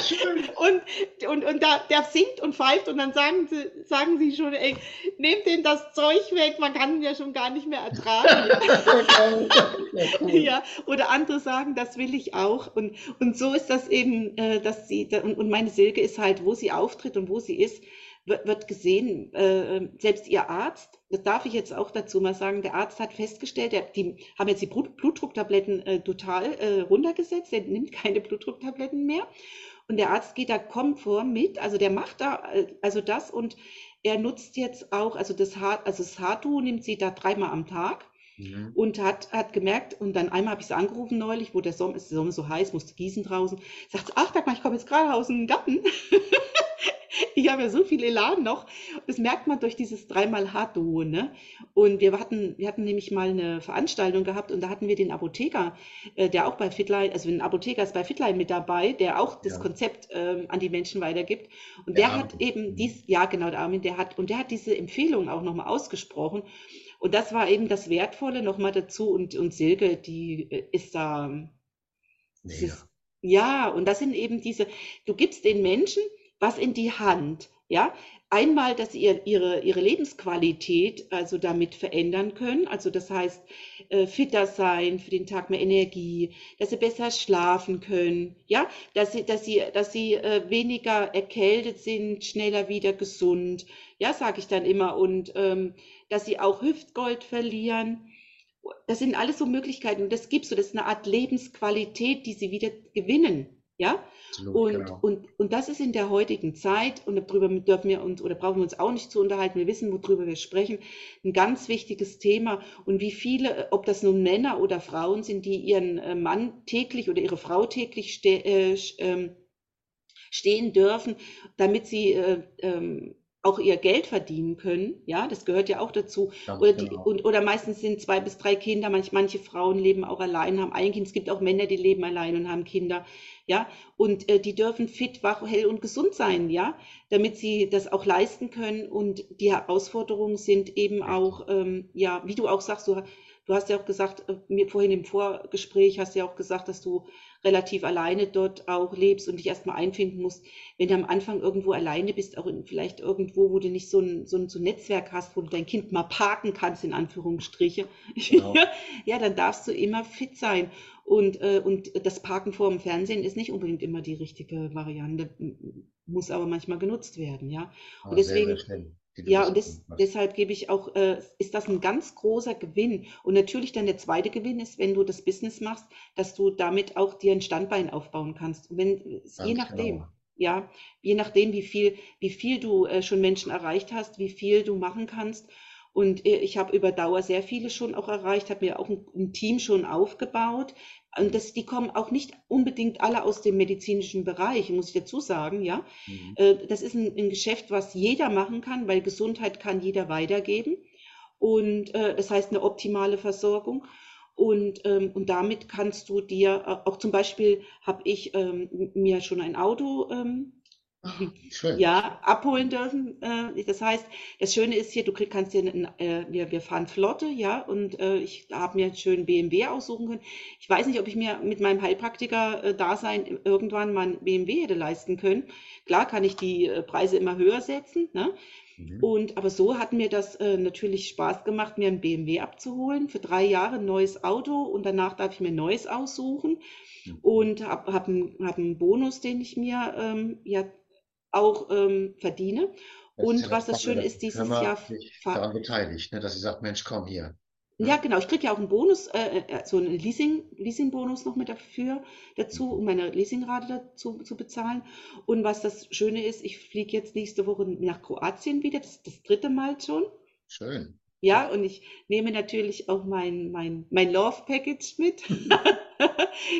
Und, und, und da, der singt und pfeift und dann sagen sie, sagen sie schon, ey, nehmt denn das Zeug weg, man kann ihn ja schon gar nicht mehr ertragen. Ja, oder andere sagen, das will ich auch. Und, und so ist das eben, äh, dass sie, da- und, und meine Silke ist halt, wo sie auftritt und wo sie ist, wird, wird gesehen, äh, selbst ihr Arzt, das darf ich jetzt auch dazu mal sagen, der Arzt hat festgestellt, der, die haben jetzt die Blut, Blutdrucktabletten äh, total äh, runtergesetzt, der nimmt keine Blutdrucktabletten mehr. Und der Arzt geht da konform mit, also der macht da äh, also das und er nutzt jetzt auch, also das Haar, also das Haartuch nimmt sie da dreimal am Tag Mhm. und hat, hat gemerkt, und dann einmal habe ich sie angerufen neulich, wo der Sommer ist, der Sommer so heiß, musste gießen draußen. Sagt, sie, ach, sag mal, ich komme jetzt gerade aus dem Garten. Ich habe ja so viel Elan noch. Das merkt man durch dieses dreimal Hardduo, ne? Und wir hatten, wir hatten nämlich mal eine Veranstaltung gehabt und da hatten wir den Apotheker, äh, der auch bei Fitline, also ein Apotheker ist bei Fitline mit dabei, der auch das Ja. Konzept ähm, an die Menschen weitergibt. Und Der der hat eben dies, ja genau, der Armin, der hat, und der hat diese Empfehlung auch nochmal ausgesprochen. Und das war eben das Wertvolle nochmal dazu. Und, und Silke, die äh, ist da, Mega. dieses, ja, und das sind eben diese, du gibst den Menschen was in die Hand, ja. Einmal, dass sie ihr, ihre, ihre Lebensqualität also damit verändern können. Also das heißt, äh, fitter sein, für den Tag mehr Energie, dass sie besser schlafen können, ja, dass sie, dass sie, dass sie äh, weniger erkältet sind, schneller wieder gesund, ja, sage ich dann immer. Und ähm, dass sie auch Hüftgold verlieren. Das sind alles so Möglichkeiten und das gibst du, das ist eine Art Lebensqualität, die sie wieder gewinnen. Ja, Absolut, und, genau. und, und das ist in der heutigen Zeit, und darüber dürfen wir uns oder brauchen wir uns auch nicht zu unterhalten, wir wissen, worüber wir sprechen, ein ganz wichtiges Thema. Und wie viele, ob das nun Männer oder Frauen sind, die ihren äh, Mann täglich oder ihre Frau täglich ste äh, ähm, stehen dürfen, damit sie äh, ähm, auch ihr Geld verdienen können. Ja, das gehört ja auch dazu. Ganz Oder, die, genau. und, oder meistens sind zwei bis drei Kinder. Manch, manche Frauen leben auch allein, haben ein Kind. Es gibt auch Männer, die leben allein und haben Kinder. Ja, und äh, die dürfen fit, wach, hell und gesund sein. Ja, damit sie das auch leisten können. Und die Herausforderungen sind eben auch, ähm, ja, wie du auch sagst, du du hast ja auch gesagt, äh, mir vorhin im Vorgespräch hast du ja auch gesagt, dass du relativ alleine dort auch lebst und dich erstmal einfinden musst. Wenn du am Anfang irgendwo alleine bist, auch in, vielleicht irgendwo, wo du nicht so ein, so, ein, so ein Netzwerk hast, wo du dein Kind mal parken kannst, in Anführungsstriche, genau. ja, dann darfst du immer fit sein. Und, äh, und das Parken vor dem Fernsehen ist nicht unbedingt immer die richtige Variante, muss aber manchmal genutzt werden, ja. Und ah, deswegen, sehr, sehr ja, und das, deshalb gebe ich auch, äh, ist das ein ganz großer Gewinn. Und natürlich dann der zweite Gewinn ist, wenn du das Business machst, dass du damit auch dir ein Standbein aufbauen kannst. Und wenn, je nachdem, genau. ja, je nachdem, wie viel, wie viel du äh, schon Menschen erreicht hast, wie viel du machen kannst. Und ich habe über Dauer sehr viele schon auch erreicht, habe mir auch ein, ein Team schon aufgebaut, und das, die kommen auch nicht unbedingt alle aus dem medizinischen Bereich, muss ich dazu sagen, ja. Mhm. Äh, das ist ein, ein, Geschäft, was jeder machen kann, weil Gesundheit kann jeder weitergeben. Und äh, das heißt eine optimale Versorgung. Und, ähm, und damit kannst du dir, äh, auch zum Beispiel habe ich ähm, mir schon ein Auto ähm, Schön. ja, abholen dürfen. Äh, das heißt, das Schöne ist hier, du kannst dir, einen, äh, wir, wir fahren Flotte, ja, und äh, ich habe mir einen schönen BMW aussuchen können. Ich weiß nicht, ob ich mir mit meinem Heilpraktiker-Dasein irgendwann mal einen BMW hätte leisten können. Klar kann ich die Preise immer höher setzen, ne? Mhm. Und aber so hat mir das natürlich Spaß gemacht, mir einen BMW abzuholen. Für drei Jahre ein neues Auto und danach darf ich mir ein neues aussuchen mhm. und habe hab einen, hab einen Bonus, den ich mir ähm, ja auch ähm, verdiene. Und ja was das Schöne ist, dieses Jahr. daran beteiligt, ne, dass sie sagt, Mensch, komm hier. Ja, genau. Ich kriege ja auch einen Bonus, äh, äh, so einen Leasing, Leasing-Bonus noch mit dafür dazu, um meine Leasingrate dazu zu bezahlen. Und was das Schöne ist, ich fliege jetzt nächste Woche nach Kroatien wieder, das ist das dritte Mal schon. Schön. Ja, und ich nehme natürlich auch mein, mein, mein Love Package mit.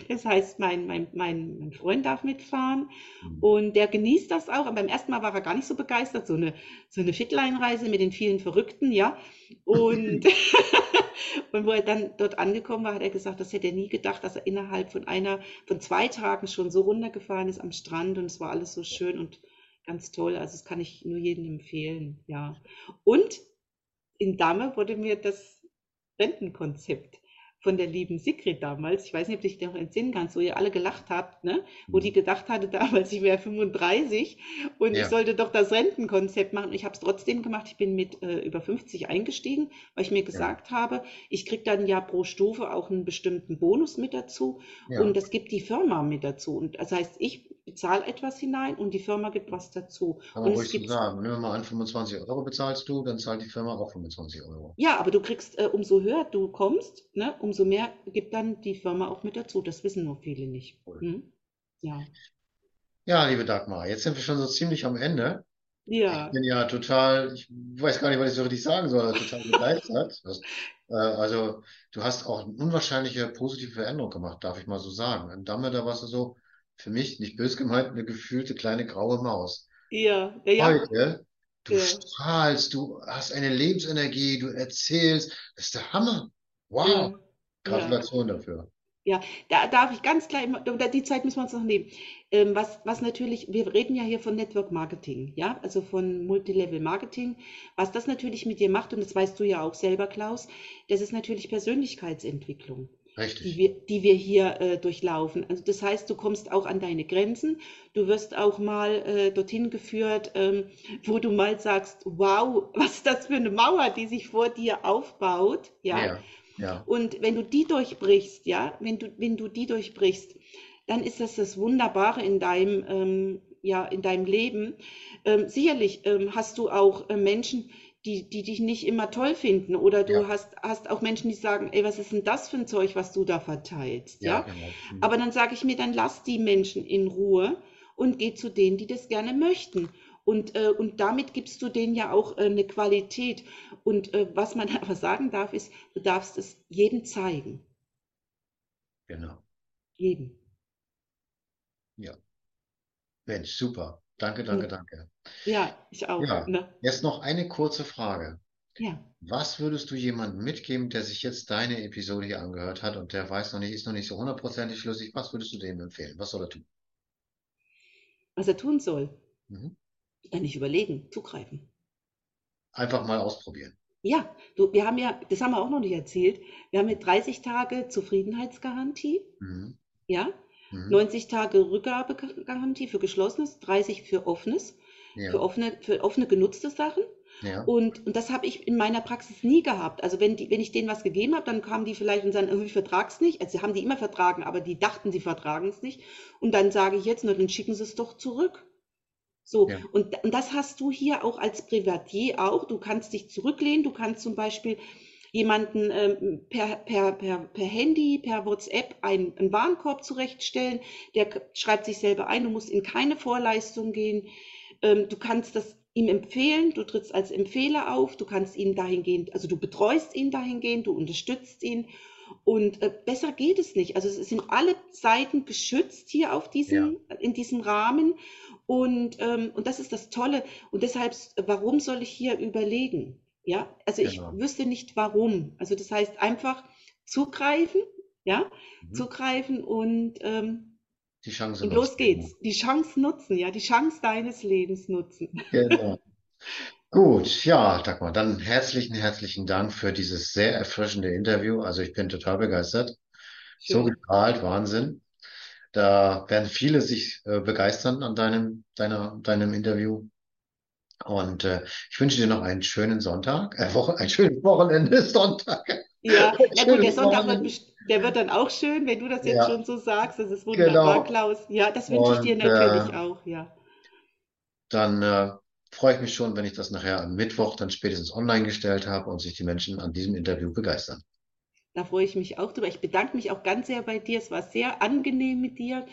das heißt, mein, mein, mein, mein Freund darf mitfahren mhm. und der genießt das auch. Aber beim ersten Mal war er gar nicht so begeistert. So eine, so eine Fitline-Reise mit den vielen Verrückten, ja. Und, und wo er dann dort angekommen war, hat er gesagt, das hätte er nie gedacht, dass er innerhalb von einer, von zwei Tagen schon so runtergefahren ist am Strand und es war alles so schön und ganz toll. Also das kann ich nur jedem empfehlen, ja. Und in Damme wurde mir das Rentenkonzept von der lieben Sigrid damals, ich weiß nicht, ob du dich noch entsinnen kannst, wo ihr alle gelacht habt, ne? wo die mhm. gedacht hatte damals, ich wäre 35 und ja. ich sollte doch das Rentenkonzept machen. Ich habe es trotzdem gemacht. Ich bin mit äh, über 50 eingestiegen, weil ich mir gesagt ja. habe, ich kriege dann ja pro Stufe auch einen bestimmten Bonus mit dazu ja. und das gibt die Firma mit dazu. Und das heißt, ich bezahle etwas hinein und die Firma gibt was dazu. Kann man ruhig so sagen. Nehmen wir mal an, 25 Euro bezahlst du, dann zahlt die Firma auch 25 Euro. Ja, aber du kriegst, äh, umso höher du kommst, ne, umso mehr gibt dann die Firma auch mit dazu. Das wissen nur viele nicht. Hm? Ja. Ja, liebe Dagmar, jetzt sind wir schon so ziemlich am Ende. Ja. Ich bin ja total, ich weiß gar nicht, was ich so richtig sagen soll, total begeistert. Das, äh, also, du hast auch eine unwahrscheinliche positive Veränderung gemacht, darf ich mal so sagen. In Damme, da warst du so, für mich, nicht bös gemeint, eine gefühlte kleine graue Maus. Ja, ja, ja. Heute, du ja. strahlst, du hast eine Lebensenergie, du erzählst, das ist der Hammer. Wow. Ja. Gratulation dafür. Ja, da darf ich ganz klar, die Zeit müssen wir uns noch nehmen. Ähm, was, was natürlich, wir reden ja hier von Network Marketing, ja, also von Multilevel Marketing. Was das natürlich mit dir macht, und das weißt du ja auch selber, Klaus, das ist natürlich Persönlichkeitsentwicklung. Richtig. Die wir, die wir hier äh, durchlaufen. Also das heißt, du kommst auch an deine Grenzen. Du wirst auch mal äh, dorthin geführt, ähm, wo du mal sagst, wow, was ist das für eine Mauer, die sich vor dir aufbaut, ja. ja, ja. Und wenn du die durchbrichst, ja, wenn du, wenn du die durchbrichst, dann ist das das Wunderbare in deinem, ähm, ja, in deinem Leben. Ähm, sicherlich ähm, hast du auch äh, Menschen, die, die dich nicht immer toll finden. Oder du ja. hast, hast auch Menschen, die sagen, ey, was ist denn das für ein Zeug, was du da verteilst? Ja, ja? Genau. Mhm. Aber dann sage ich mir, dann lass die Menschen in Ruhe und geh zu denen, die das gerne möchten. Und, äh, und damit gibst du denen ja auch äh, eine Qualität. Und äh, was man aber sagen darf, ist, du darfst es jedem zeigen. Genau. Jedem. Ja. Mensch, super. Danke, danke, danke. Ja, ich auch. Ja, ne? jetzt noch eine kurze Frage. Ja. Was würdest du jemandem mitgeben, der sich jetzt deine Episode hier angehört hat und der weiß noch nicht, ist noch nicht so hundertprozentig schlüssig? Was würdest du dem empfehlen? Was soll er tun? Was er tun soll? Mhm. Ja, nicht überlegen, zugreifen. Einfach mal ausprobieren. Ja, du, wir haben ja, das haben wir auch noch nicht erzählt, wir haben ja 30 Tage Zufriedenheitsgarantie, Mhm. ja, Mhm. 90 Tage Rückgabegarantie für Geschlossenes, 30 für Offenes, für Ja, offene, für offene genutzte Sachen. ja, Und, und das habe ich in meiner Praxis nie gehabt. Also wenn die, wenn ich denen was gegeben habe, dann kamen die vielleicht und sagen, irgendwie vertrag's nicht. Also sie haben die immer vertragen, aber die dachten, sie vertragen es nicht. Und dann sage ich jetzt, nur dann schicken sie es doch zurück. So, ja, und, und das hast du hier auch als Privatier auch. Du kannst dich zurücklehnen, du kannst zum Beispiel jemanden ähm, per, per, per, per Handy, per WhatsApp einen, einen Warenkorb zurechtstellen, der schreibt sich selber ein, du musst in keine Vorleistung gehen. Ähm, du kannst das ihm empfehlen, du trittst als Empfehler auf, du kannst ihn dahingehend, also du betreust ihn dahingehend, du unterstützt ihn. Und äh, besser geht es nicht. Also es sind alle Seiten geschützt hier auf ja, diesem, in diesem Rahmen. Und, ähm, und das ist das Tolle. Und deshalb, warum soll ich hier überlegen? Ja, also ich genau. wüsste nicht warum. Also das heißt einfach zugreifen, ja, Mhm. zugreifen und, ähm, Die Chance und los geht's. Die Chance nutzen, ja, die Chance deines Lebens nutzen. Genau. Gut, ja, Dagmar, dann herzlichen, herzlichen Dank für dieses sehr erfrischende Interview. Also ich bin total begeistert. So Schön. gestrahlt, Wahnsinn. Da werden viele sich äh, begeistern an deinem, deiner, deinem Interview. Und äh, ich wünsche dir noch einen schönen Sonntag, äh, Woche, ein schönes Wochenende, Sonntag. Ja, na gut, der Sonntag wird, der wird dann auch schön, wenn du das jetzt Ja, schon so sagst. Das ist wunderbar, genau. Klaus. Ja, das wünsche ich dir natürlich äh, auch, ja. dann äh, freue ich mich schon, wenn ich das nachher am Mittwoch dann spätestens online gestellt habe und sich die Menschen an diesem Interview begeistern. Da freue ich mich auch drüber. Ich bedanke mich auch ganz sehr bei dir. Es war sehr angenehm mit dir.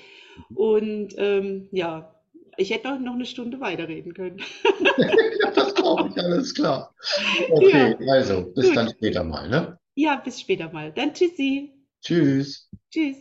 Und ähm, ja, ich hätte noch, noch eine Stunde weiterreden können. Ja, das glaube ich, alles klar. Okay, Ja, also bis gut. dann später mal, ne? Ja, bis später mal. Dann tschüssi. Tschüss. Tschüss.